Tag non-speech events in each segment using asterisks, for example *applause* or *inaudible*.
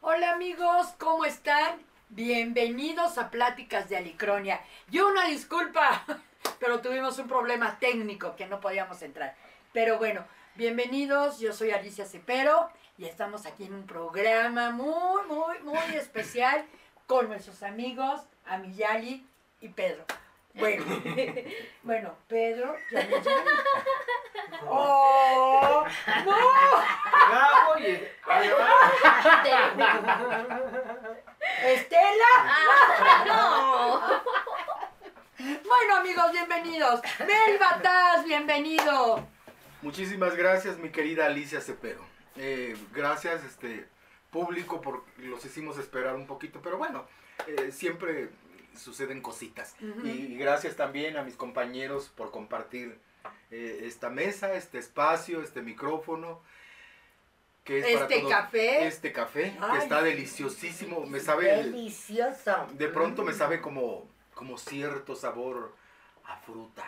Hola amigos, ¿cómo están? Bienvenidos a Pláticas de Alicronia. Y una disculpa, *laughs* pero tuvimos un problema técnico que no podíamos entrar. Pero bueno, bienvenidos, yo soy Alicia Cepero y estamos aquí en un programa muy, muy, muy especial con nuestros amigos Amiyali y Pedro. Bueno, *laughs* bueno, Pedro, Yamiyali. ¡Oh! ¡No! Oye, ahí ¡Estela! *laughs* no. Bueno amigos, bienvenidos. Mel Bataz, bienvenido. Muchísimas gracias, mi querida Alicia Cepero. Eh, gracias, este público, por los hicimos esperar un poquito, pero bueno, eh, siempre suceden cositas. Y gracias también a mis compañeros por compartir eh, esta mesa, este espacio, este micrófono. Que es para Este todos- café. Este café, Ay, que está sí. deliciosísimo. Me sabe, Delicioso. de pronto me sabe como, como cierto sabor a fruta.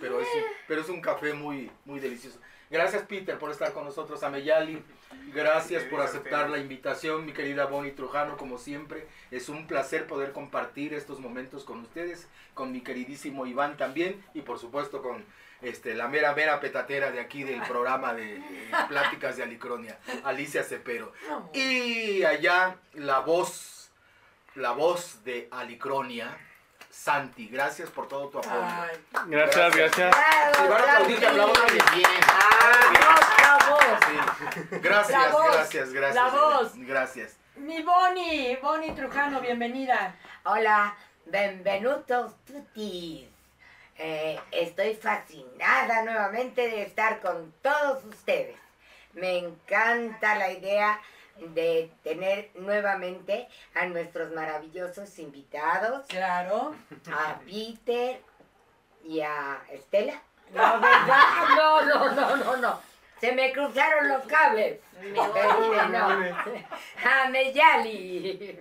Pero es, un- pero es un café muy, muy delicioso. Gracias, Peter, por estar con nosotros. Ameyali, gracias por aceptar la invitación, mi querida Bonnie Trujano, como siempre. Es un placer poder compartir estos momentos con ustedes, con mi queridísimo Iván también, y por supuesto con este, la mera, mera petatera de aquí del programa de Pláticas de Alicronia, Alicia Cepero. Y allá la voz, la voz de Alicronia, Santi. Gracias por todo tu apoyo. Ay, Gracias, gracias. Si van a aplaudir, aplaudan bien. Gracias, La voz, gracias, gracias. la voz. Gracias. mi Bonnie, Bonnie Trujano, bienvenida. Hola, benvenutos tutti. Eh, estoy fascinada nuevamente de estar con todos ustedes. Me encanta la idea de tener nuevamente a nuestros maravillosos invitados, Claro. a Peter y a Estela. No, ¿verdad? No, no, no, no, no. Se me cruzaron los cables. Pero no. *laughs* A Meyali.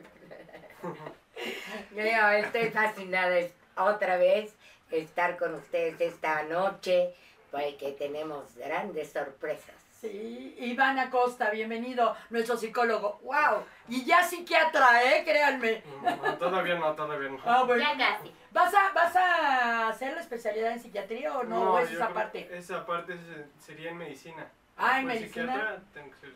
*laughs* Yo estoy fascinada es- otra vez estar con ustedes esta noche porque tenemos grandes sorpresas. Sí, Iván Acosta, bienvenido, nuestro psicólogo. ¡Wow! Y ya psiquiatra, ¿eh? Créanme. No, todavía no, todavía no. Ah, bueno. Ya casi. ¿Vas a, ¿Vas a hacer la especialidad en psiquiatría o no? ¿O es esa parte? Esa parte sería en medicina. Ah, en Pues medicina. psiquiatra, tengo que ser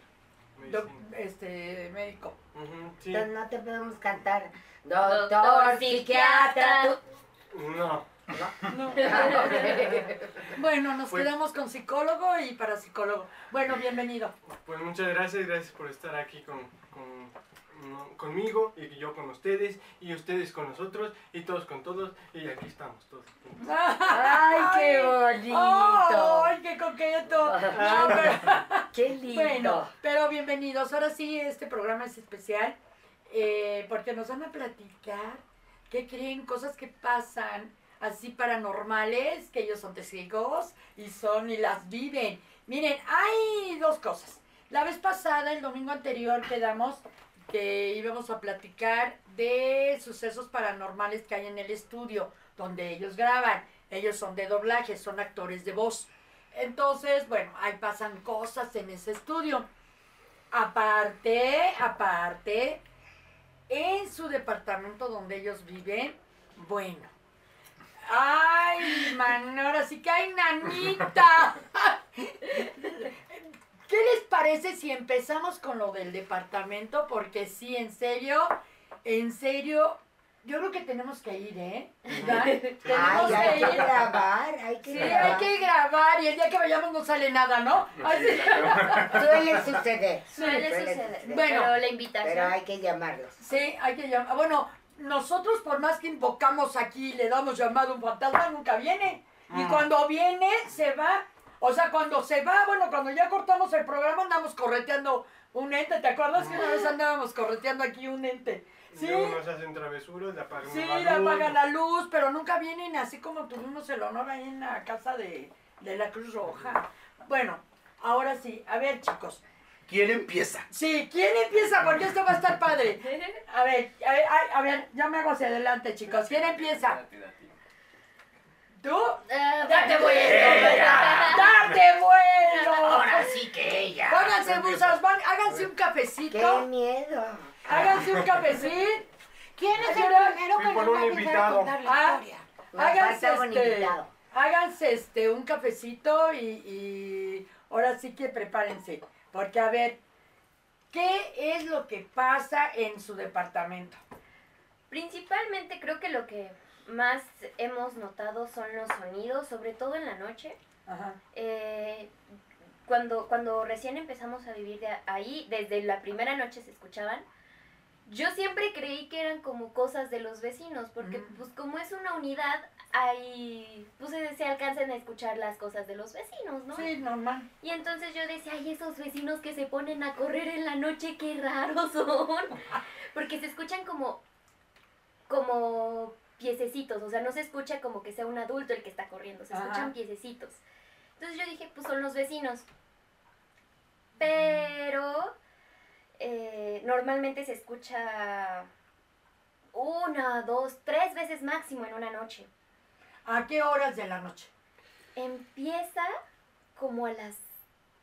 medicina. este, médico. Ujú, sí. Entonces no te podemos cantar. Doctor, Doctor psiquiatra. psiquiatra. tú- No. No. *laughs* *laughs* bueno, nos Pues- quedamos con psicólogo y parapsicólogo. Bueno, bienvenido. Pues muchas gracias, gracias por estar aquí con, con- no, conmigo y yo con ustedes y ustedes con nosotros y todos con todos y aquí estamos todos. ¡Ay, qué bonito! ¡Ay, qué coqueto! *laughs* No, pero- ¡Qué lindo! Bueno, pero bienvenidos. Ahora sí, este programa es especial eh, porque nos van a platicar qué creen, cosas que pasan así paranormales, que ellos son testigos y son y las viven. Miren, hay dos cosas. La vez pasada, el domingo anterior, quedamos que íbamos a platicar de sucesos paranormales que hay en el estudio donde ellos graban. Ellos son de doblaje, son actores de voz. Entonces, bueno, ahí pasan cosas en ese estudio. Aparte, aparte, en su departamento donde ellos viven, bueno. Ay, man, ahora sí que hay nanita. ¿Qué les parece si empezamos con lo del departamento? Porque sí, en serio, en serio, yo creo que tenemos que ir, ¿eh? ¿Verdad? Tenemos Ay, hay que que ir. grabar, hay que Sí, grabar. hay que grabar y el día que vayamos no sale nada, ¿no? Así. Suele suceder. Suele Suele suceder. Bueno, pero la Pero invitación. hay que llamarlos. Sí, hay que llamar. Bueno, nosotros por más que invocamos aquí y le damos llamado a un fantasma, nunca viene. Y cuando viene, se va. O sea, cuando se va, bueno, cuando ya cortamos el programa andamos correteando un ente. ¿Te acuerdas que una vez andábamos correteando aquí un ente? Sí. Luego nos hacen travesuras, le apagan Sí, la le luz. apagan la luz, pero nunca vienen así como tuvimos el honor ahí en la casa de, de la Cruz Roja. Bueno, ahora sí, a ver chicos. ¿Quién empieza? Sí, ¿quién empieza? Porque esto va a estar padre. A ver, a ver, a, a ver, ya me hago hacia adelante, chicos. ¿Quién empieza? ¿Tú? Ah, ¡Date vuelo! *laughs* ¡Date vuelo! Ahora sí que Háganse musas, van, háganse un ¡Qué cafecito. miedo! Háganse un cafecito. ¿Quién es el primero que va un a empezar a invitado. contar la Ah. historia? Háganse este, invitado. háganse este un cafecito y, y ahora sí que prepárense. Porque a ver, ¿qué es lo que pasa en su departamento? Principalmente creo que lo que más hemos notado son los sonidos, sobre todo en la noche. Ajá. Eh, cuando, cuando recién empezamos a vivir de ahí, desde la primera noche se escuchaban. Yo siempre creí que eran como cosas de los vecinos, porque pues como es una unidad, ahí pues se, se alcanzan a escuchar las cosas de los vecinos, ¿no? Sí, normal. Y entonces yo decía, ay, esos vecinos que se ponen a correr en la noche, qué raros son. *laughs* Porque se escuchan como, como piececitos, o sea, no se escucha como que sea un adulto el que está corriendo, se Ajá. escuchan piececitos. Entonces yo dije, pues son los vecinos. Pero eh, normalmente se escucha una, dos, tres veces máximo en una noche. ¿A qué horas de la noche? Empieza como a las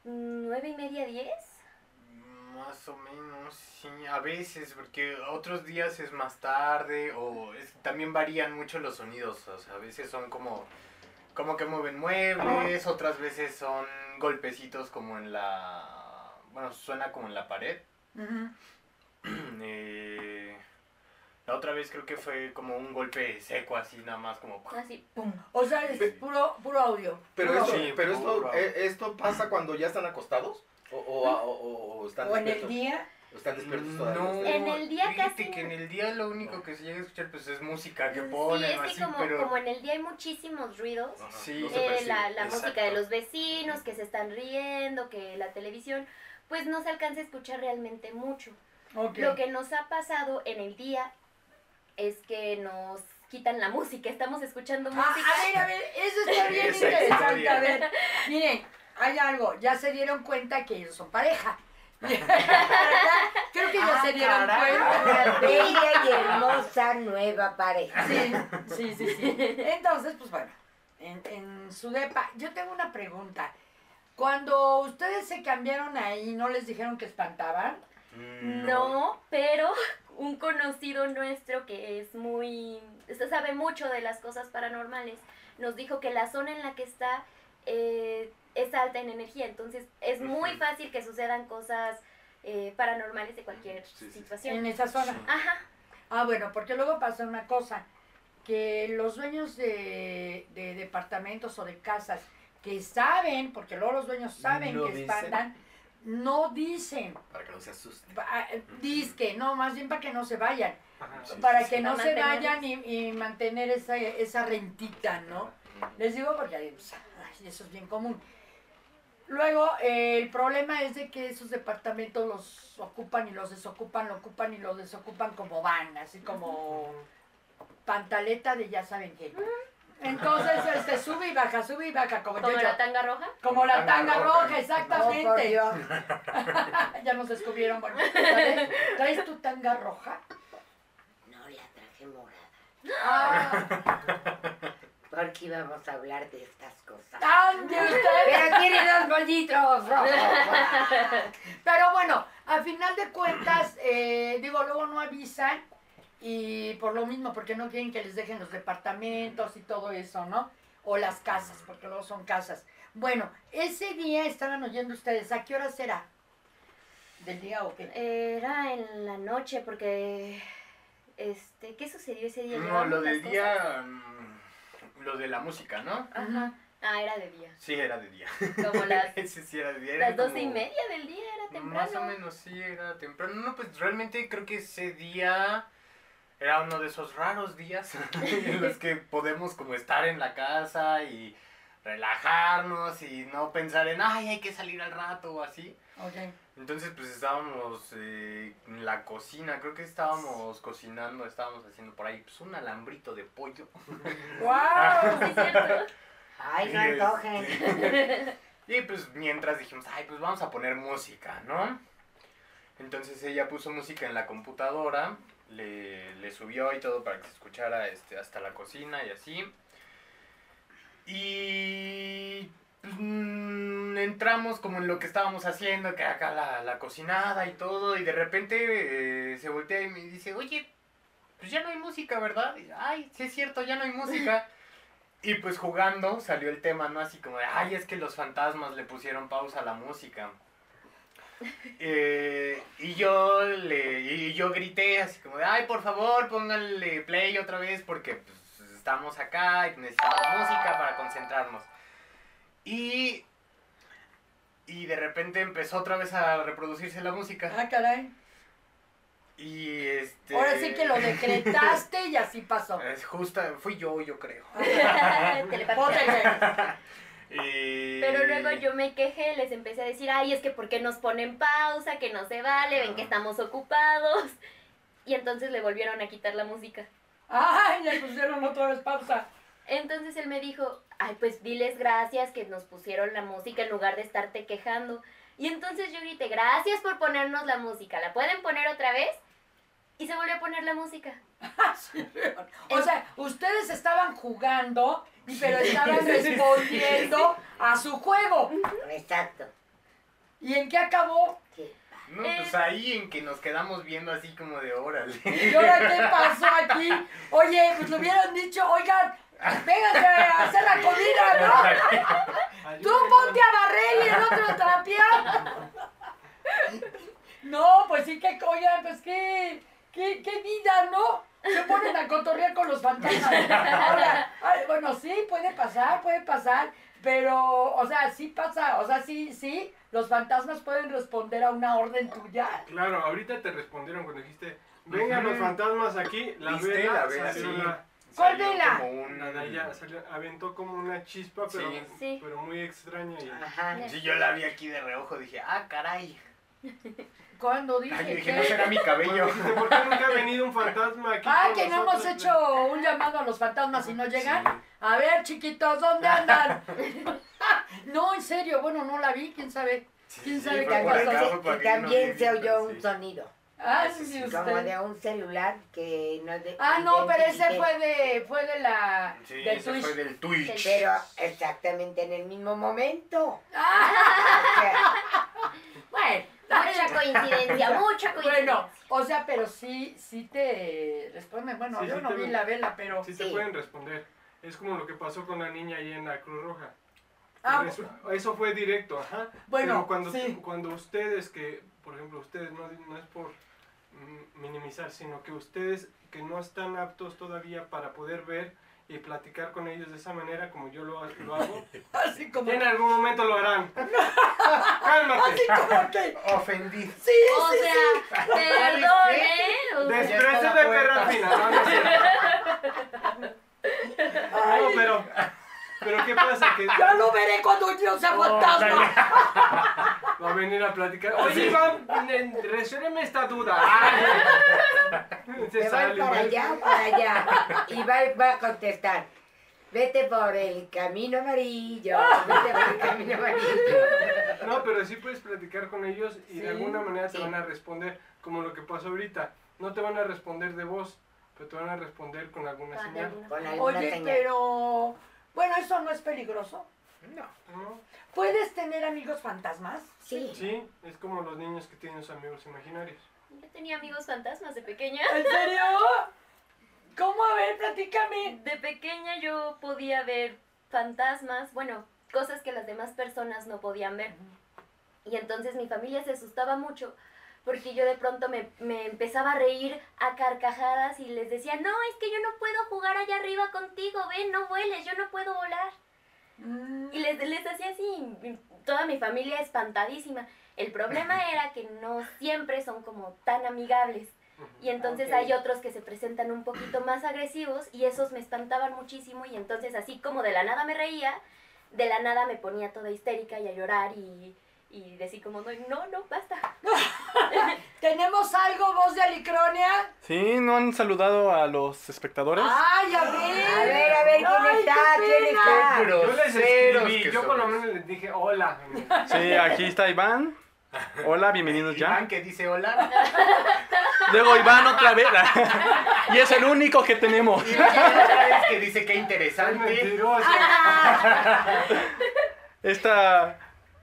nueve y media, diez. Más o menos, sí, a veces, porque otros días es más tarde o es- también varían mucho los sonidos, o sea, a veces son como, como que mueven muebles, otras veces son golpecitos como en la, bueno, suena como en la pared. Ujú. *clears throat* Eh, la otra vez creo que fue como un golpe seco así, nada más como... Así. Pum. O sea, es Pe- puro, puro audio. Pero, Puro esto, audio. Sí, pero esto, puro. eh, esto pasa cuando ya están acostados o, o, o- o están O en el día. ¿O están despiertos todavía. No, ustedes? En el día casi que en el día lo único que se llega a escuchar pues es música que Sí, ponen es así, que como, pero... como en el día hay muchísimos ruidos, Ajá, Sí. eh, la, la música de los vecinos que se están riendo, que la televisión, pues no se alcanza a escuchar realmente mucho. Lo que nos ha pasado en el día es que nos quitan la música, estamos escuchando Ah, música. a ver, a ver, eso está bien Esa interesante. historia. A ver, miren, hay algo, ya se dieron cuenta que ellos son pareja. *laughs* Creo que ya Ah, se dieron cuenta. Una bella y hermosa nueva pareja. Sí, sí, sí, sí. Entonces, pues bueno, en, en su depa, yo tengo una pregunta. Cuando ustedes se cambiaron ahí, ¿no les dijeron que espantaban? Mm, No, pero *laughs* un conocido nuestro que es muy, usted sabe mucho de las cosas paranormales, nos dijo que la zona en la que está eh, es alta en energía, entonces es muy fácil que sucedan cosas eh, paranormales de cualquier Sí, situación. En esa zona. Sí. Ajá, Ah, bueno, porque luego pasa una cosa, que los dueños de, de departamentos o de casas que saben, porque luego los dueños saben No que dicen. espantan, no dicen, Para que no se asusten. pa- disque, no, más bien para que no se vayan, Ajá. Sí, para sí, que sí. no se vayan y, y mantener esa, esa rentita, ¿no? Les digo porque ay, pues, ay, eso es bien común. Luego, eh, el problema es de que esos departamentos los ocupan y los desocupan, lo ocupan y lo desocupan como van, así como pantaleta de ya saben qué. Entonces, este, sube y baja, sube y baja, como, como yo, la tanga roja. como la Tanga tanga roja. Oh, exactamente. *laughs* Dios. ya nos descubrieron, bueno. ¿traes tu tanga roja? No, la traje morada. Ah, Porque íbamos a hablar de estas cosas. ¡Ande usted! Pero tiene dos bollitos rojos. Pero bueno, a final de cuentas, eh, digo, luego no avisan y por lo mismo, porque no quieren que les dejen los departamentos y todo eso, ¿no? O las casas, porque luego son casas. Bueno, ese día estaban oyendo ustedes, ¿a qué hora será? ¿Del día o qué? Era en la noche porque, este, ¿qué sucedió ese día? No, lo del día, mm, lo de la música, ¿no? Ajá. Ah, era de día. Sí, era de día. Como las, *laughs* Ese sí era de día. era las doce y como- media del día, era temprano. Más o menos, sí, era temprano. No, pues realmente creo que ese día era uno de esos raros días *laughs* en los que podemos como estar en la casa y relajarnos y no pensar en, ay, hay que salir al rato o así. Entonces pues estábamos eh, en la cocina, creo que estábamos cocinando, estábamos haciendo por ahí pues un alambrito de pollo. *laughs* ¡Wow! Sí, cierto. Ay, no antojen. *laughs* Y pues mientras dijimos, ay, pues vamos a poner música, ¿no? Entonces ella puso música en la computadora, le, le subió y todo para que se escuchara este, hasta la cocina y así. Y pues, mm, entramos como en lo que estábamos haciendo, que acá la, la cocinada y todo, y de repente eh, se voltea y me dice, oye, pues ya no hay música, ¿verdad? Y, ay, sí es cierto, ya no hay música. *laughs* Y pues jugando salió el tema, ¿no? Así como de, ay, es que los fantasmas le pusieron pausa a la música. Eh, y yo le y yo grité así como de, ay, por favor, pónganle play otra vez porque pues, estamos acá y necesitamos música para concentrarnos. Y, y de repente empezó otra vez a reproducirse la música. Ah, caray. Y este... Ahora sí que lo decretaste y así pasó. *laughs* Es justa, fui yo, yo creo. *laughs* *laughs* Y- Pero luego yo me quejé, les empecé a decir, ay, es que ¿por qué nos ponen pausa? Que no se vale, ven que estamos ocupados. *laughs* Y entonces le volvieron a quitar la música. Ay, le pusieron otra vez pausa. Entonces él me dijo, ay, pues diles gracias que nos pusieron la música en lugar de estarte quejando. Y entonces yo grité, gracias por ponernos la música, ¿la pueden poner otra vez? Y se volvió a poner la música. *laughs* O sea, ustedes estaban jugando, pero estaban respondiendo a su juego. Exacto. ¿Y en qué acabó? Sí. No, pues ahí en que nos quedamos viendo así como de órale. ¿Y ahora qué pasó aquí? Oye, pues le hubieran dicho, oigan, vénganse a hacer la comida, ¿no? *laughs* Tú ponte a barrer y el otro a trapear. No, pues sí que, oigan, pues qué, qué, qué vida, ¿no? Se ponen a cotorrear con los fantasmas. Ahora, ay, bueno, sí, puede pasar, puede pasar, pero, o sea, sí pasa, o sea, sí, sí, los fantasmas pueden responder a una orden tuya. Claro, ahorita te respondieron cuando dijiste, vengan los fantasmas aquí, la ¿Viste? vela, La vela, salió sí. la- ¿Cuál Salió vela? como un- la de allá, salió- aventó como una chispa, pero, Sí. Sí. pero muy extraña. Y, Ajá. Sí, yo la vi aquí de reojo, dije, ah, caray. *laughs* Cuando dije Ay, que... no será mi cabello. ¿Por qué nunca ha venido un fantasma aquí? Ah, que no hemos hecho un llamado a los fantasmas y no llegan. Sí. A ver, chiquitos, ¿dónde andan? *laughs* *laughs* no, en serio, bueno, no la vi, quién sabe. ¿Quién sabe Sí, qué pasó? y también se oyó un sonido. Ah, Sí, sí, sí, Como usted. de un celular que no de Ah, no, pero ese fue de, fue de la, Sí, del ese Twitch. fue del Twitch. Pero exactamente en el mismo momento. Ah, *laughs* O sea, bueno, Mucha *laughs* coincidencia, mucha coincidencia. bueno, o sea, pero sí, sí te responden. Bueno, Sí, yo sí no vi la vela, pero. Sí te pueden responder. Es como lo que pasó con la niña ahí en la Cruz Roja. Ah, eso, eso fue directo, ajá. Bueno, Pero cuando, sí. cuando ustedes, que por ejemplo ustedes, no, no es por mm, minimizar, sino que ustedes que no están aptos todavía para poder ver y platicar con ellos de esa manera como yo lo, lo hago, *laughs* así como. en algún momento lo harán. *laughs* Cálmate. Así como que. Ofendí. Sí, O sí, sea, perdón, ¿eh? De está la perra puerta. fina, no, no. No, pero, pero ¿qué pasa? Que Ya lo veré cuando yo sea fantasma. *laughs* va a venir a platicar. Oye, Iván, resuélveme esta duda. Se va para allá, para allá. Y va, va a contestar. Vete por el camino amarillo. Vete por el camino amarillo. No, pero sí puedes platicar con ellos y Sí, de alguna manera te sí. van a responder, como lo que pasó ahorita. No te van a responder de voz, pero te van a responder con alguna señal. Oye, señal. pero. Bueno, eso no es peligroso. No. ¿no? ¿Puedes tener amigos fantasmas? Sí. Sí, es como los niños que tienen sus amigos imaginarios. Yo tenía amigos fantasmas de pequeña. ¿En serio? ¿Cómo? A ver, platícame. De pequeña yo podía ver fantasmas, bueno, cosas que las demás personas no podían ver. Y entonces mi familia se asustaba mucho porque yo de pronto me, me empezaba a reír a carcajadas y les decía, no, es que yo no puedo jugar allá arriba contigo, ven, no vueles, yo no puedo volar. Y les, les hacía así, toda mi familia espantadísima. El problema *laughs* era que no siempre son como tan amigables. Y entonces Ok. hay otros que se presentan un poquito más agresivos y esos me espantaban muchísimo y entonces así como de la nada me reía, de la nada me ponía toda histérica y a llorar y, y decir como, no, no, no, basta. *laughs* ¿Tenemos algo, voz de Alicronia? Sí, ¿no han saludado a los espectadores? ¡Ay, a ver! A ver, a ver, ¿quién Ay, está? qué ¿Quién está? Yo les escribí, yo por lo menos les dije hola. Sí, aquí está Iván. Hola, bienvenidos Iván ya. que dice hola. Luego Iván otra vez. y es el único que tenemos. Y otra vez que dice Es interesante. mentiroso. *laughs* Esta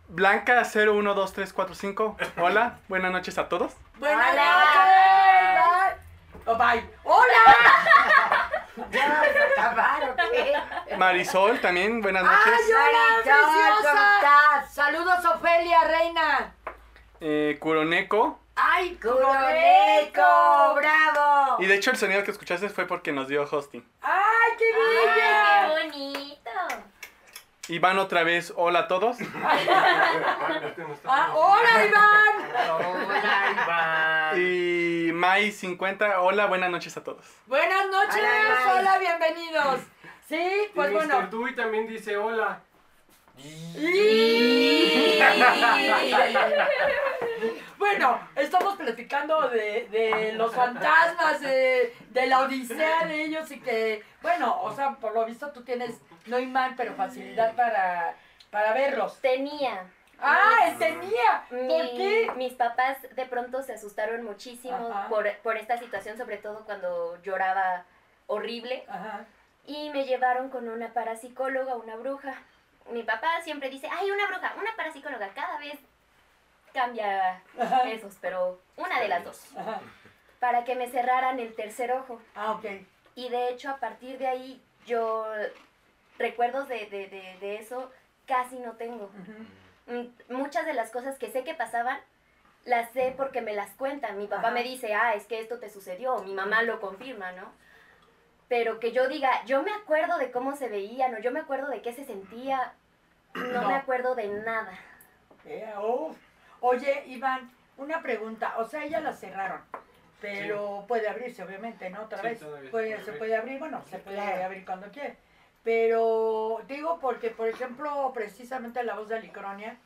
Blanca 012345. Hola, buenas noches a todos. Buenas Hola. noches. Bye. Oh, bye. ¡Hola! *laughs* Marisol también, buenas ¡Ay, noches. hola, Marisol, ¿cómo estás? Saludos, Ofelia, reina. Eh, Kuroneko. ¡Ay, ¡Curoneco! ¡Bravo! Y de hecho el sonido que escuchaste fue porque nos dio hosting. ¡Ay, qué ¡Ay, bonito! Iván otra vez, hola a todos. *laughs* Este Ah. ¡Hola, Iván! Hola, Iván. Y Mai50, hola, buenas noches a todos. Buenas noches, Hola, bienvenidos. Sí, Y pues Mr. bueno. Dewey también dice hola. Bueno, estamos platicando de, de los fantasmas, de, de la odisea de ellos y que, bueno, o sea, por lo visto tú tienes, no imán, pero facilidad para, para verlos. Tenía. ¡Ah, tenía! ¿Por Mi- qué? Mis papás de pronto se asustaron muchísimo por, por esta situación, sobre todo cuando lloraba horrible. Ajá. Y me llevaron con una parapsicóloga, una bruja. Mi papá siempre dice, ay, una bruja, una parapsicóloga. Cada vez cambia esos, pero una de las dos. Ajá. Para que me cerraran el tercer ojo. Ah, ok. Y de hecho, a partir de ahí, yo recuerdos de, de, de, de eso casi no tengo. Mm, Muchas de las cosas que sé que pasaban, las sé porque me las cuentan. Mi papá Ajá. me dice, ah, es que esto te sucedió. Mi mamá lo confirma, ¿no? Pero que yo diga, yo me acuerdo de cómo se veían o yo me acuerdo de qué se sentía, no, No. me acuerdo de nada. Eh, uf. Oye, Iván, una pregunta. O sea, ya la cerraron, pero puede abrirse, obviamente, ¿no? Otra Sí, vez. Puede- puede se abrir. puede abrir, bueno, se puede claro. abrir cuando quiere. Pero digo porque, por ejemplo, precisamente la voz de Alicronia,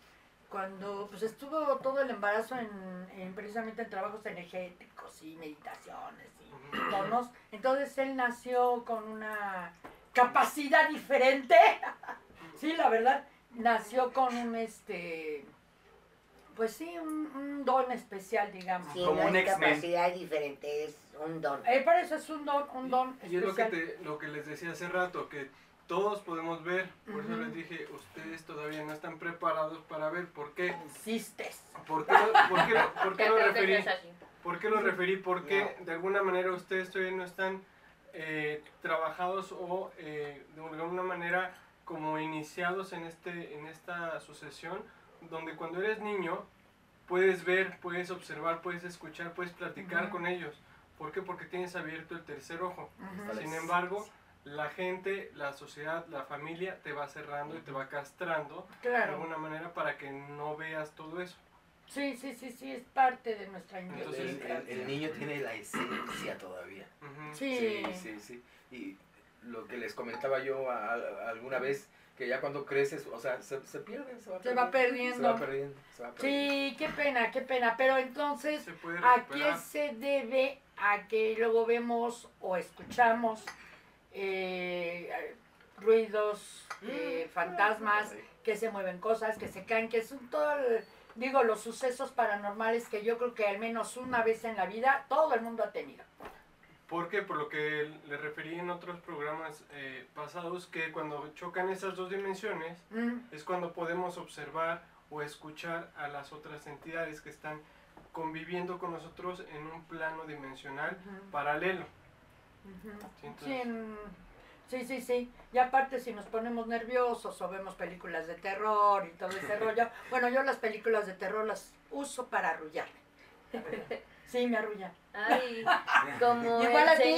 cuando pues estuvo todo el embarazo en, en precisamente en trabajos energéticos y meditaciones tonos, entonces él nació con una capacidad diferente. *laughs* sí, la verdad, nació con un este pues sí, un, un don especial, digamos. Sí, Como no un es capacidad diferente, es un don. Eh, para eso es un don, un don Y es lo que, especial. te, lo que les decía hace rato, que todos podemos ver. Por eso les dije, ustedes todavía no están preparados para ver. ¿Por qué? Existes. ¿Por qué, lo- por qué por qué lo *laughs* referí? ¿Por qué lo referí? Porque de alguna manera ustedes todavía no están eh, trabajados o eh, de alguna manera como iniciados en, este, en esta sucesión, donde cuando eres niño puedes ver, puedes observar, puedes escuchar, puedes platicar con ellos. ¿Por qué? Porque tienes abierto el tercer ojo. Sin embargo, la gente, la sociedad, la familia te va cerrando y te va castrando de alguna manera para que no veas todo eso. Sí, sí, sí, sí, es parte de nuestra Entonces, el- niño tiene la esencia todavía. Sí. Sí, sí, sí. Y lo que les comentaba yo a- a- alguna vez, que ya cuando creces, o sea, se, se pierde, se va Se va Se perdiendo. va perdiendo, se va perdiendo. Sí, qué pena, qué pena. Pero entonces, Se ¿a qué se debe a que luego vemos o escuchamos eh, ruidos, eh, fantasmas, que se mueven cosas, que se caen, que son todo, el- digo, los sucesos paranormales que yo creo que al menos una vez en la vida todo el mundo ha tenido. Porque por lo que le referí en otros programas eh, pasados, que cuando chocan esas dos dimensiones Mm, es cuando podemos observar o escuchar a las otras entidades que están conviviendo con nosotros en un plano dimensional paralelo. Sí, Sí, entonces- mm, sí, sí, sí. Y aparte si nos ponemos nerviosos o vemos películas de terror y todo ese *laughs* rollo, bueno, yo las películas de terror las uso para arrullarme. Sí, me arrullan. Ay, *laughs* como Igual a ti.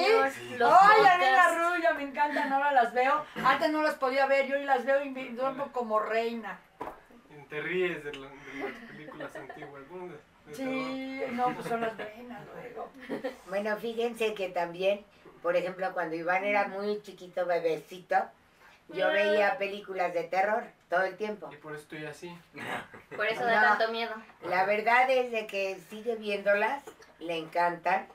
los Ay, a mí me arrulla, me encantan, ahora las veo. Antes no las podía ver, yo hoy las veo y me duermo como reina. Te ríes de, la- de las películas antiguas. Sí, no, pues son las buenas luego. Bueno, fíjense que también, por ejemplo, cuando Iván era muy chiquito, bebecito, yo veía películas de terror todo el tiempo. Y por eso estoy así. *laughs* Por eso da No. tanto miedo. La verdad es de que sigue viéndolas, le encantan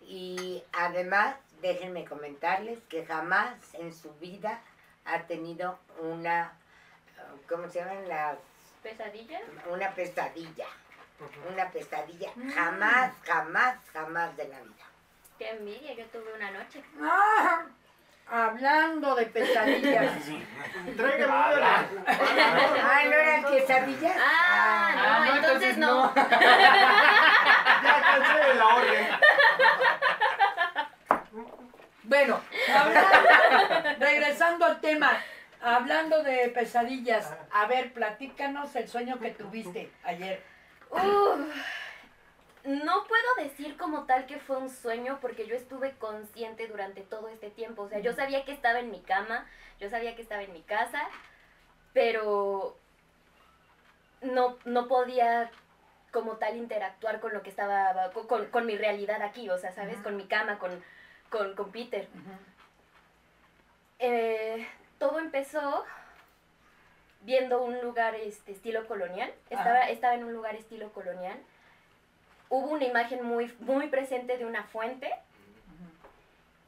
y además déjenme comentarles que jamás en su vida ha tenido una, ¿cómo se llaman las? ¿Pesadilla? Una pesadilla, una pesadilla, Mm. jamás, jamás, jamás de la vida. Qué envidia, yo tuve una noche. Ah, Hablando de pesadillas. Tráigame Ah, una. Ah, ¿no eran quesadillas? Ah, no, Ah, no, entonces, entonces no. *laughs* Ya cansé de la orden. Bueno, hablando- regresando al tema, hablando de pesadillas, a ver, platícanos el sueño que tuviste ayer. Uf, no puedo decir como tal que fue un sueño porque yo estuve consciente durante todo este tiempo. O sea, yo sabía que estaba en mi cama, yo sabía que estaba en mi casa, pero no, no podía como tal interactuar con lo que estaba, con, con- mi realidad aquí, o sea, ¿sabes? Con mi cama, con, con, con Peter. Eh, todo empezó viendo un lugar este, estilo colonial. Estaba, estaba en un lugar estilo colonial. Hubo una imagen muy, muy presente de una fuente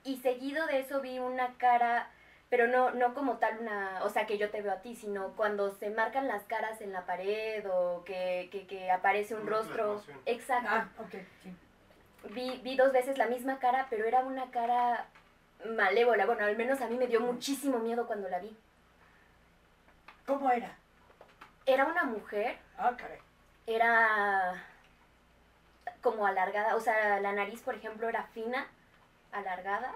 y seguido de eso vi una cara, pero no, no como tal una, o sea, que yo te veo a ti, sino cuando se marcan las caras en la pared o que, que, que aparece un rostro. Exacto. Ah, ok, sí. Vi, vi dos veces la misma cara, pero era una cara malévola. Bueno, al menos a mí me dio muchísimo miedo cuando la vi. ¿Cómo era? Era una mujer, Ah, caray. era como alargada, o sea, la nariz, por ejemplo, era fina, alargada,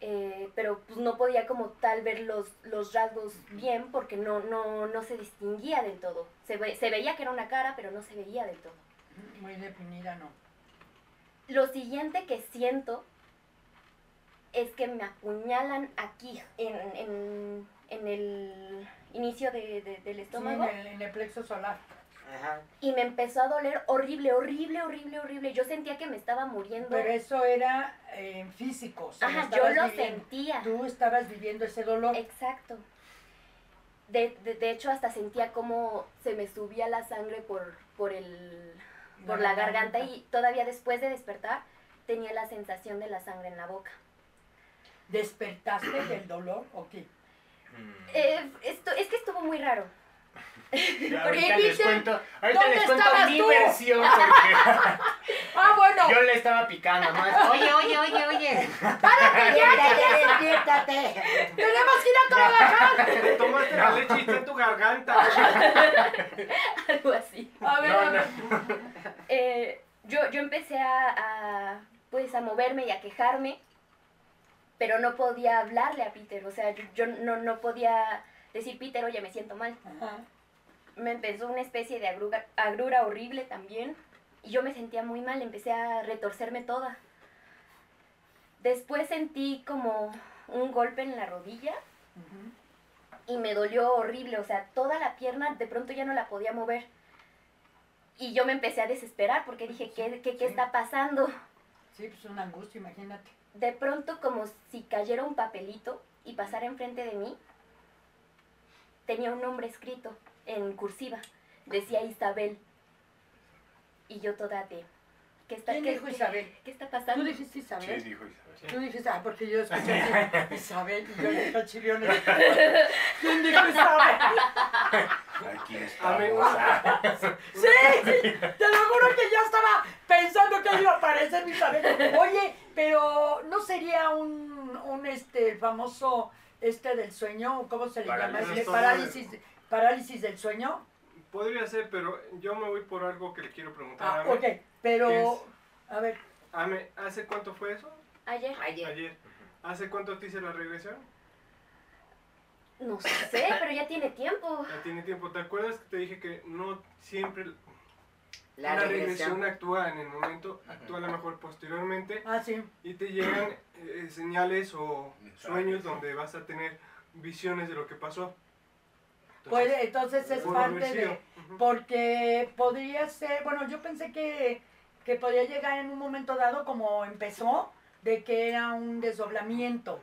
eh, pero pues no podía como tal ver los, los rasgos bien porque no, no, no se distinguía del todo. Se, ve- se veía que era una cara, pero no se veía del todo. Muy definida, no. Lo siguiente que siento es que me apuñalan aquí, en, en, en el inicio de- de- del Sí, estómago. en el, en el plexo solar. Ajá. Y me empezó a doler horrible, horrible, horrible, horrible. Yo sentía que me estaba muriendo. Pero eso era eh, físico. o sea, Ajá, lo yo lo viviendo. sentía. Tú estabas viviendo ese dolor. Exacto. De, de, de hecho, hasta sentía como se me subía la sangre por, por, el, por la garganta y todavía después de despertar tenía la sensación de la sangre en la boca. ¿Despertaste del dolor o qué? Eh, esto, es que estuvo muy raro. Ya, Porque ahorita les cuento, ahorita ¿dónde les cuento mi tú? versión porque *laughs* Ah, bueno. yo le estaba picando, ¿no? Oye, oye, oye, oye. Despiértate, despiértate. ¡Tenemos que ir a trabajar! *laughs* Te tomaste la leche y está en tu garganta. *laughs* Algo así. A ver, No, a ver. Eh, yo, yo empecé a, a, pues, a moverme y a quejarme, pero no podía hablarle a Peter. O sea, yo, yo no, no podía decir, Peter, oye, me siento mal. Ajá. me empezó una especie de agrura horrible también y yo me sentía muy mal, empecé a retorcerme toda. Después sentí como un golpe en la rodilla y me dolió horrible, o sea, toda la pierna de pronto ya no la podía mover. Y yo me empecé a desesperar porque dije, ¿qué, qué, qué Sí. está pasando? Sí, pues una angustia, imagínate. De pronto como si cayera un papelito y pasara enfrente de mí, tenía un nombre escrito en cursiva, decía Isabel. Y yo toda de... ¿Qué está, ¿Quién qué, dijo Isabel? ¿Qué está pasando? ¿Tú dijiste Isabel? Sí, dijo Isabel. Tú dijiste, ah, porque yo escuché *laughs* Isabel y yo dije a Chiriones. ¿Quién dijo Isabel? Aquí estamos. *laughs* Sí, sí, te lo juro que ya estaba pensando que iba a aparecer Isabel. Oye, pero ¿no sería un, un este, el famoso este del sueño? ¿Cómo se le llama? Parálisis. Parálisis, parálisis del sueño. Podría ser, pero yo me voy por algo que le quiero preguntar Ah, a Ame. ok, pero, Es- a ver, Ame, ¿hace cuánto fue eso? Ayer. Ayer. Ayer. ¿Hace cuánto te hice la regresión? No sé, pero ya tiene tiempo. Ya tiene tiempo. ¿Te acuerdas que te dije que no siempre La una regresión. regresión actúa en el momento, actúa a lo mejor posteriormente ah, sí, y te llegan eh, señales o sueños donde vas a tener visiones de lo que pasó. Entonces, puede, entonces es parte de, porque podría ser, bueno, yo pensé que, que podía llegar en un momento dado como empezó, de que era un desdoblamiento,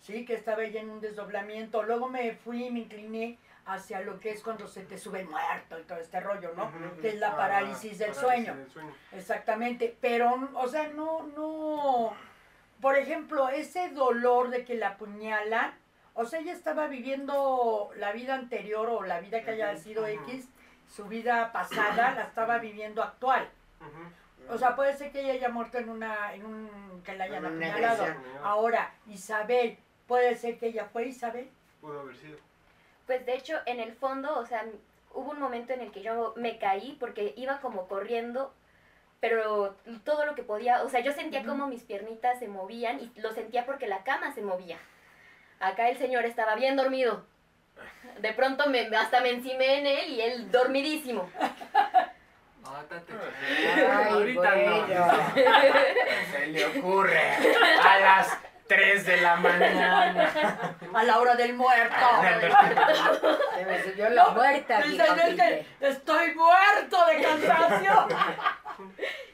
¿sí? Que estaba ella en un desdoblamiento. Luego me fui y me incliné hacia lo que es cuando se te sube el muerto y todo este rollo, ¿no? Que es la Ah, parálisis del parálisis sueño. del sueño. Exactamente, pero, o sea, no, no, por ejemplo, ese dolor de que la apuñalan, o sea, ella estaba viviendo la vida anterior o la vida que haya sido. X, su vida pasada la estaba viviendo actual. O sea, puede ser que ella haya muerto en una, en un, que la hayan apuñalado. Ahora, Isabel, puede ser que ella fue Isabel. Pudo haber sido. Pues de hecho, en el fondo, o sea, hubo un momento en el que yo me caí porque iba como corriendo, pero todo lo que podía, o sea, yo sentía Ujú. como mis piernitas se movían y lo sentía porque la cama se movía. Acá el señor estaba bien dormido. De pronto me, hasta me encimé en él y él dormidísimo. *laughs* Mátate. Ay, Ahorita bueno. no. *laughs* Se le ocurre a las 3 de la mañana. A la hora del muerto. Se me subió la muerta. Dice, dijo "Es que estoy muerto de cansancio.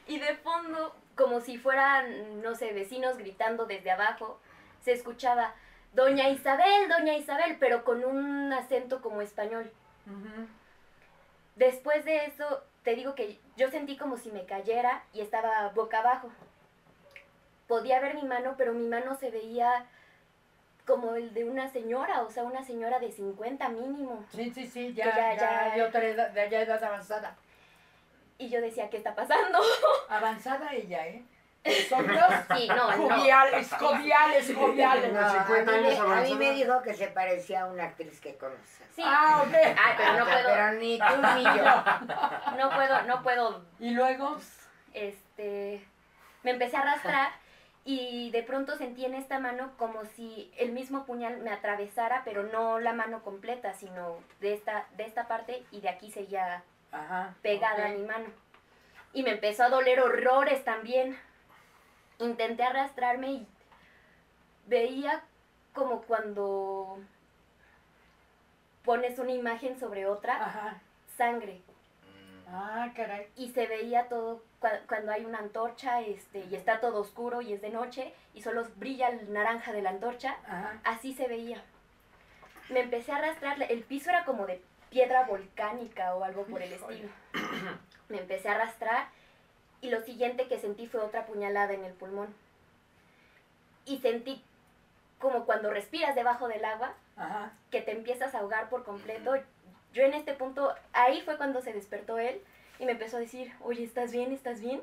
Y de fondo, como si fueran, no sé, vecinos gritando desde abajo, se escuchaba, Doña Isabel, Doña Isabel, pero con un acento como español. Después de eso, te digo que yo sentí como si me cayera y estaba boca abajo. Podía ver mi mano, pero mi mano se veía como el de una señora, o sea, una señora de 50 mínimo. Sí, sí, sí, ya, ya- ya, ya- de otra edad, de ya edad avanzada. Y yo decía, ¿qué está pasando? *laughs* Avanzada ella, ¿eh? *laughs* Nosotros, Sí, no, no. joviales, joviales, joviales. No, a, 50 mí me, años a mí avanzada. me dijo que se parecía a una actriz que conoces. Sí. Ah, ok. Ay, pero no puedo, Pero ni tú ni *laughs* yo. no puedo, no puedo Y luego, este, me empecé a arrastrar y de pronto sentí en esta mano como si el mismo puñal me atravesara, pero no la mano completa, sino de esta, de esta parte y de aquí seguía ajá. pegada a mi mano. Y me empezó a doler horrores también. Intenté arrastrarme y veía como cuando pones una imagen sobre otra, Ajá. sangre. Ah, caray. y se veía todo cua- cuando hay una antorcha este y está todo oscuro y es de noche y solo brilla el naranja de la antorcha Ajá. así se veía me empecé a arrastrar el piso era como de piedra volcánica o algo por el estilo *clears throat* me empecé a arrastrar y lo siguiente que sentí fue otra puñalada en el pulmón y sentí como cuando respiras debajo del agua Ajá. que te empiezas a ahogar por completo. Yo en este punto, ahí fue cuando se despertó él y me empezó a decir, oye, ¿estás bien? ¿Estás bien?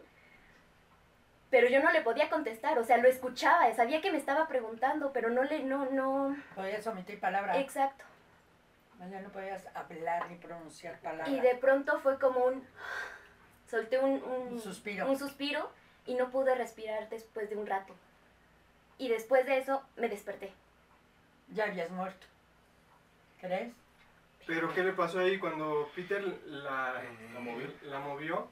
Pero yo no le podía contestar, o sea, lo escuchaba, sabía que me estaba preguntando, pero no le, no, no, Podías omitir palabras. exacto. Ya no podías hablar ni pronunciar palabras. Y de pronto fue como un, solté un, un, Un suspiro. un suspiro y no pude respirar después de un rato. Y después de eso me desperté. Ya habías muerto. ¿Crees? Pero ¿qué le pasó ahí cuando Peter la, La movió. la movió?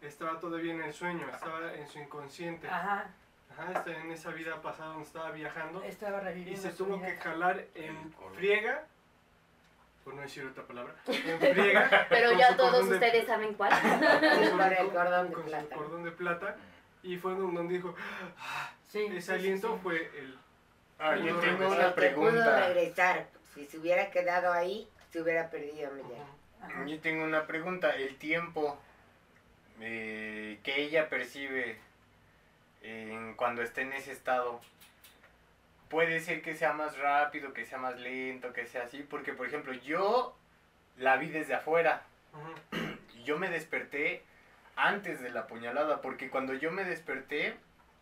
Estaba todavía en el sueño, estaba en su inconsciente. Ajá. Ajá, estaba en esa vida pasada donde estaba viajando. Estaba Y reviviendo se su tuvo vida. que jalar en friega, por no decir otra palabra, en *laughs* friega. Pero con ya su todos de- ustedes saben cuál. *laughs* Por el cordón de con su plata. cordón de plata. Y fue donde dijo, Sí, ese sí, sí, aliento sí. fue el... Ah, yo tengo una Que pudo pregunta. regresar. Si se hubiera quedado ahí, se hubiera perdido Miguel. Ajá. Yo tengo una pregunta. El tiempo eh, que ella percibe en cuando está en ese estado, puede ser que sea más rápido, que sea más lento, que sea así. Porque, por ejemplo, yo la vi desde afuera. *clears throat* Y yo me desperté antes de la puñalada, porque cuando yo me desperté,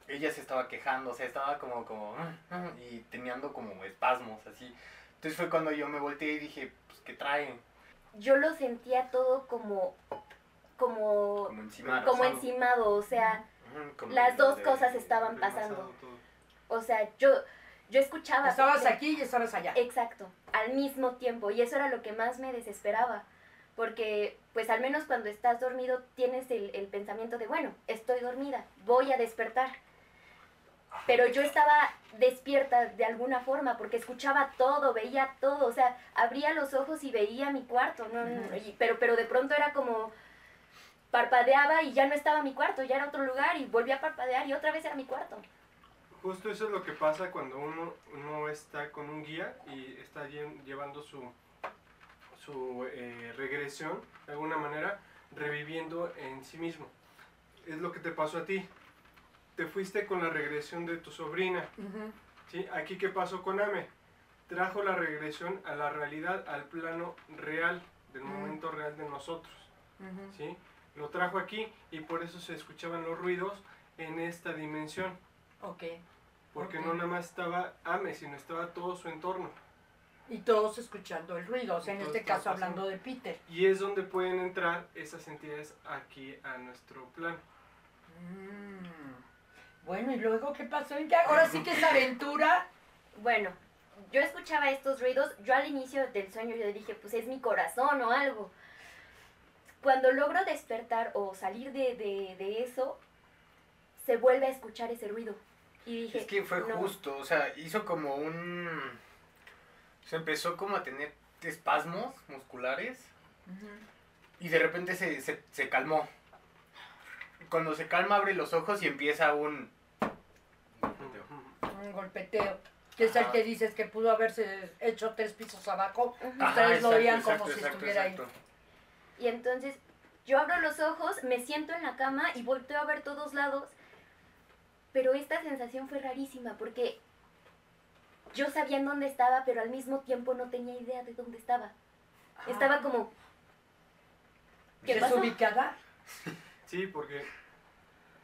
ella se estaba quejando, o sea, estaba como, como, y teniendo como espasmos, así. Entonces fue cuando yo me volteé y dije, ¿qué traen? Yo lo sentía todo como, como, Como encima. como encimado, o sea, como las dos de- cosas estaban pasando. todo. O sea, yo, yo escuchaba. Estabas aquí y estabas allá. Exacto, al mismo tiempo. Y eso era lo que más me desesperaba. Porque, pues al menos cuando estás dormido, tienes el, el pensamiento de, bueno, estoy dormida, voy a despertar. Pero yo estaba despierta de alguna forma porque escuchaba todo, veía todo, o sea, abría los ojos y veía mi cuarto, ¿no? Y- pero, pero de pronto era como parpadeaba y ya no estaba mi cuarto, ya era otro lugar y volví a parpadear y otra vez era mi cuarto. Justo eso es lo que pasa cuando uno no está con un guía y está lle- llevando su, su eh, regresión, de alguna manera, reviviendo en sí mismo. Es lo que te pasó a ti. Te fuiste con la regresión de tu sobrina. Ujú. ¿sí? Aquí, ¿qué pasó con Ame? Trajo la regresión a la realidad, al plano real, del Mm. momento real de nosotros. Ujú. ¿sí? lo trajo aquí y por eso se escuchaban los ruidos en esta dimensión. Ok. Porque Ok. no nada más estaba Ame, sino estaba todo su entorno. Y todos escuchando el ruido, o sea, en este caso pasando. hablando de Peter. Y es donde pueden entrar esas entidades aquí a nuestro plano. Mm. Bueno, ¿y luego qué pasó? Ya, Ahora sí que es aventura. Bueno, yo escuchaba estos ruidos, yo al inicio del sueño yo dije, pues es mi corazón o algo. Cuando logro despertar o salir de, de- de eso, se vuelve a escuchar ese ruido. Y dije, Es que fue no. justo, o sea, hizo como un... Se empezó como a tener espasmos musculares y de repente se, se, se calmó. Cuando se calma abre los ojos y empieza un... Golpeteo. Que es el que dices que pudo haberse hecho tres pisos abajo. Ustedes lo exacto, veían exacto, como si exacto, estuviera ahí. exacto. Y entonces yo abro los ojos, me siento en la cama y volteo a ver todos lados. Pero esta sensación fue rarísima porque yo sabía en dónde estaba, pero al mismo tiempo no tenía idea de dónde estaba. Estaba como... ¿Qué pasó? desubicada. *laughs* Sí, porque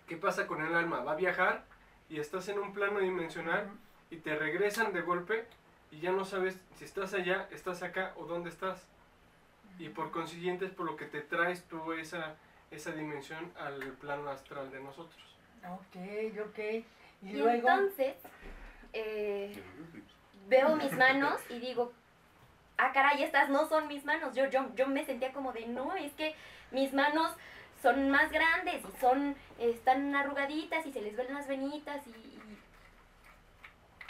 ¿qué pasa con el alma? Va a viajar y estás en un plano dimensional y te regresan de golpe y ya no sabes si estás allá, estás acá o dónde estás. Y por consiguiente es por lo que te traes tú esa, esa dimensión al plano astral de nosotros. Ok, ok. Y, Y luego. entonces eh, veo mis manos y digo, ah, caray, estas no son mis manos. Yo, yo, yo me sentía como de, no, es que mis manos son más grandes y son, están arrugaditas y se les ven las venitas y, y,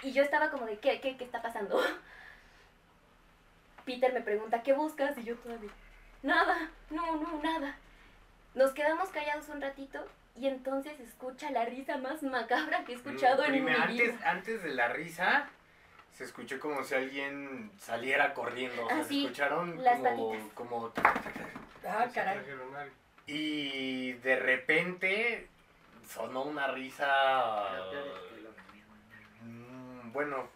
y yo estaba como de, ¿qué, qué, qué está pasando? *laughs* Peter me pregunta, ¿qué buscas? Y yo todavía, nada, no, no, nada. Nos quedamos callados un ratito y entonces escucha la risa más macabra que he escuchado en mi vida. antes, antes de la risa, se escuchó como si alguien saliera corriendo. O sea, Ah, se escucharon las como, patitas. como... Ah, caray. Y de repente sonó una risa... Mm, Bueno,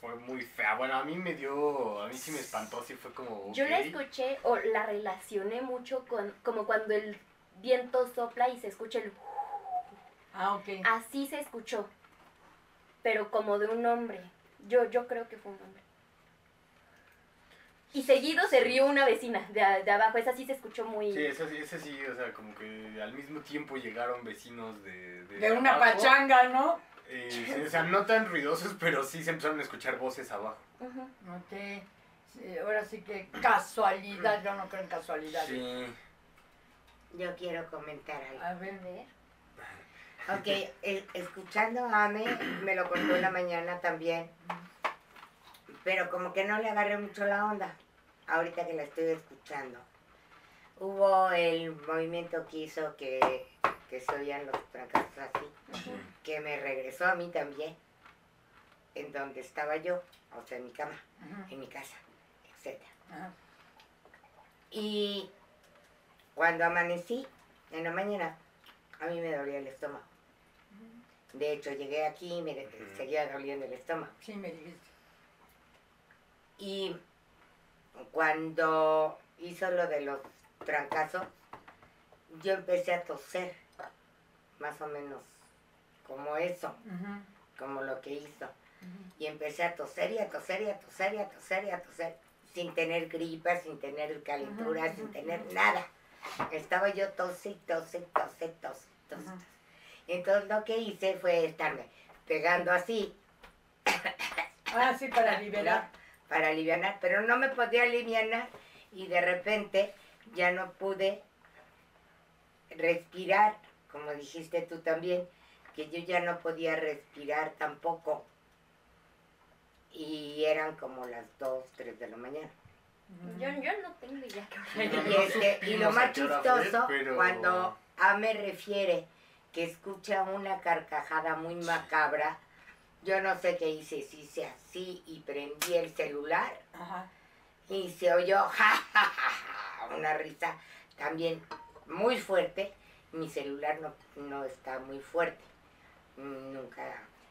fue muy fea. Bueno, a mí me dio... A mí sí me espantó, sí fue como... Yo la escuché o la relacioné mucho con como cuando el viento sopla y se escucha el Ah, ok. así se escuchó. Pero como de un hombre. Yo yo creo que fue un hombre. Y seguido se rió una vecina de, de abajo, esa sí se escuchó muy Sí, ese, sí- ese sí, o sea, como que al mismo tiempo llegaron vecinos de... De una abajo. pachanga, ¿no? Eh, sí, o sea, no tan ruidosos, pero sí se empezaron a escuchar voces abajo. Ok. Sí, ahora sí que casualidad, yo no creo en casualidad. Sí. Yo quiero comentar algo. A ver, A ver. Ok, eh, escuchando a Ame, me lo contó en la mañana también. Pero como que no le agarré mucho la onda, ahorita que la estoy escuchando. Hubo el movimiento que hizo que, que se oían los fracasos así, que me regresó a mí también, en donde estaba yo, o sea, en mi cama, en mi casa, etc. ajá. Y cuando amanecí en la mañana, a mí me dolía el estómago. De hecho, llegué aquí y me seguía doliendo el estómago. Sí, me dijiste. Y cuando hizo lo de los trancazos, yo empecé a toser, más o menos como eso, como lo que hizo. Y empecé a toser y a toser y a toser y a toser y a toser, sin tener gripa, sin tener calentura, sin tener nada. Estaba yo tose, y tose, y tose, y tose, tose. Entonces lo que hice fue estarme pegando así Ah, sí, para *laughs* liberar. Para alivianar, pero no me podía alivianar y de repente ya no pude respirar, como dijiste tú también, que yo ya no podía respirar tampoco. Y eran como las 2, 3 de la mañana. Yo, yo no tengo idea qué No, hora Y, no este, y lo más fue, chistoso, pero- cuando A me refiere que escucha una carcajada muy macabra, yo no sé qué hice, si hice así y prendí el celular Ajá. y se oyó *laughs* ja, ja, ja, ja, una risa también muy fuerte. Mi celular no, no está muy fuerte. Mm, Nunca,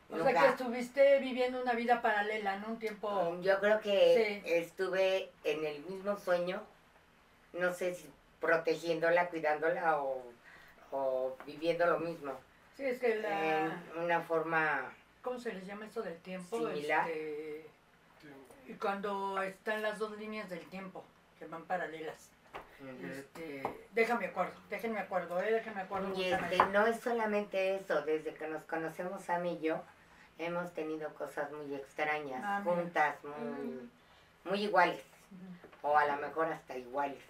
O nunca. sea que estuviste viviendo una vida paralela, ¿no? Un tiempo. Yo creo que Sí. estuve en el mismo sueño. No sé si protegiéndola, cuidándola o, o viviendo lo mismo. Sí, es que la... En una forma ¿Cómo se les llama eso del tiempo? Similar. Este, y cuando están las dos líneas del tiempo, que van paralelas. Este, déjame acuerdo, déjenme acuerdo, eh, déjenme acuerdo. Y este, no es solamente eso, desde que nos conocemos a mí y yo, hemos tenido cosas muy extrañas, Ah, juntas, muy, muy iguales, o a lo mejor hasta iguales,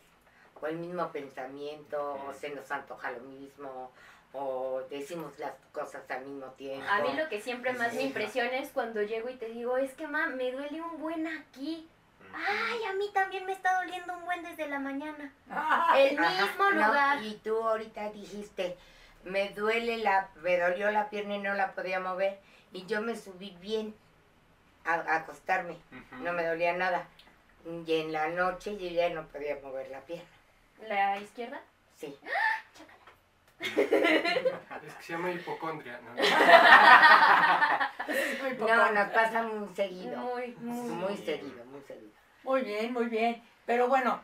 o el mismo pensamiento, o se nos antoja lo mismo, o decimos las cosas al mismo tiempo. A mí lo que siempre más me impresiona es cuando llego y te digo, es que ma, me duele un buen aquí. Ay, a mí también me está doliendo un buen desde la mañana. El Ajá, mismo no, lugar. y tú ahorita dijiste, me duele la, me dolió la pierna y no la podía mover, y yo me subí bien a, a acostarme, no me dolía nada. Y en la noche yo ya no podía mover la pierna. ¿La izquierda? Sí. *laughs* Es que se llama hipocondria. ¿no? No, nos pasa muy seguido. Muy, muy. Muy seguido, muy seguido. Muy bien, muy bien. Pero bueno,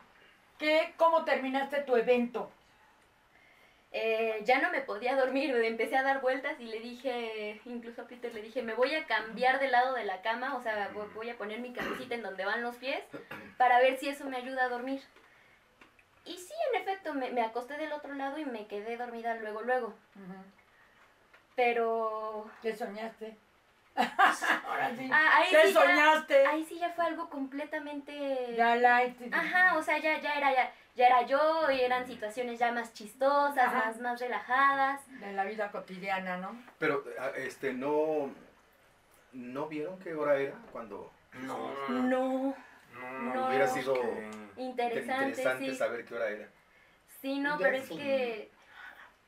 ¿qué, ¿cómo terminaste tu evento? Eh, ya no me podía dormir, me empecé a dar vueltas y le dije, incluso a Peter le dije, me voy a cambiar de lado de la cama, o sea, vo- voy a poner mi cabecita en donde van los pies para ver si eso me ayuda a dormir. Y sí, en efecto, me, me acosté del otro lado y me quedé dormida luego, luego. Pero... ¿Qué soñaste? *laughs* Ahora sí. Ah, ahí ¿Qué sí ya- soñaste? Ahí sí ya fue algo completamente... Ya light. Ajá, o sea, ya, ya, era, ya, ya era yo y eran situaciones ya más chistosas, Ajá. más, más relajadas. De la vida cotidiana, ¿no? Pero, ah, este, no, ¿no vieron qué hora era cuando No, No, no, hubiera sido que- interesante, interesante sí. saber qué hora era? Sí, no, pero es que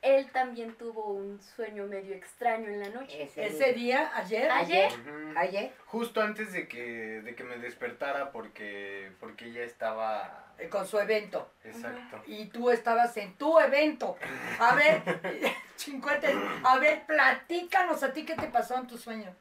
él también tuvo un sueño medio extraño en la noche. Ese, Ese día, ayer. Ayer. Ayer, Justo antes de que, de que me despertara porque, porque ella estaba... eh, Con su evento. Exacto. Y tú estabas en tu evento. A ver, *laughs* chincuetes, a ver, platícanos a ti qué te pasó en tu sueño.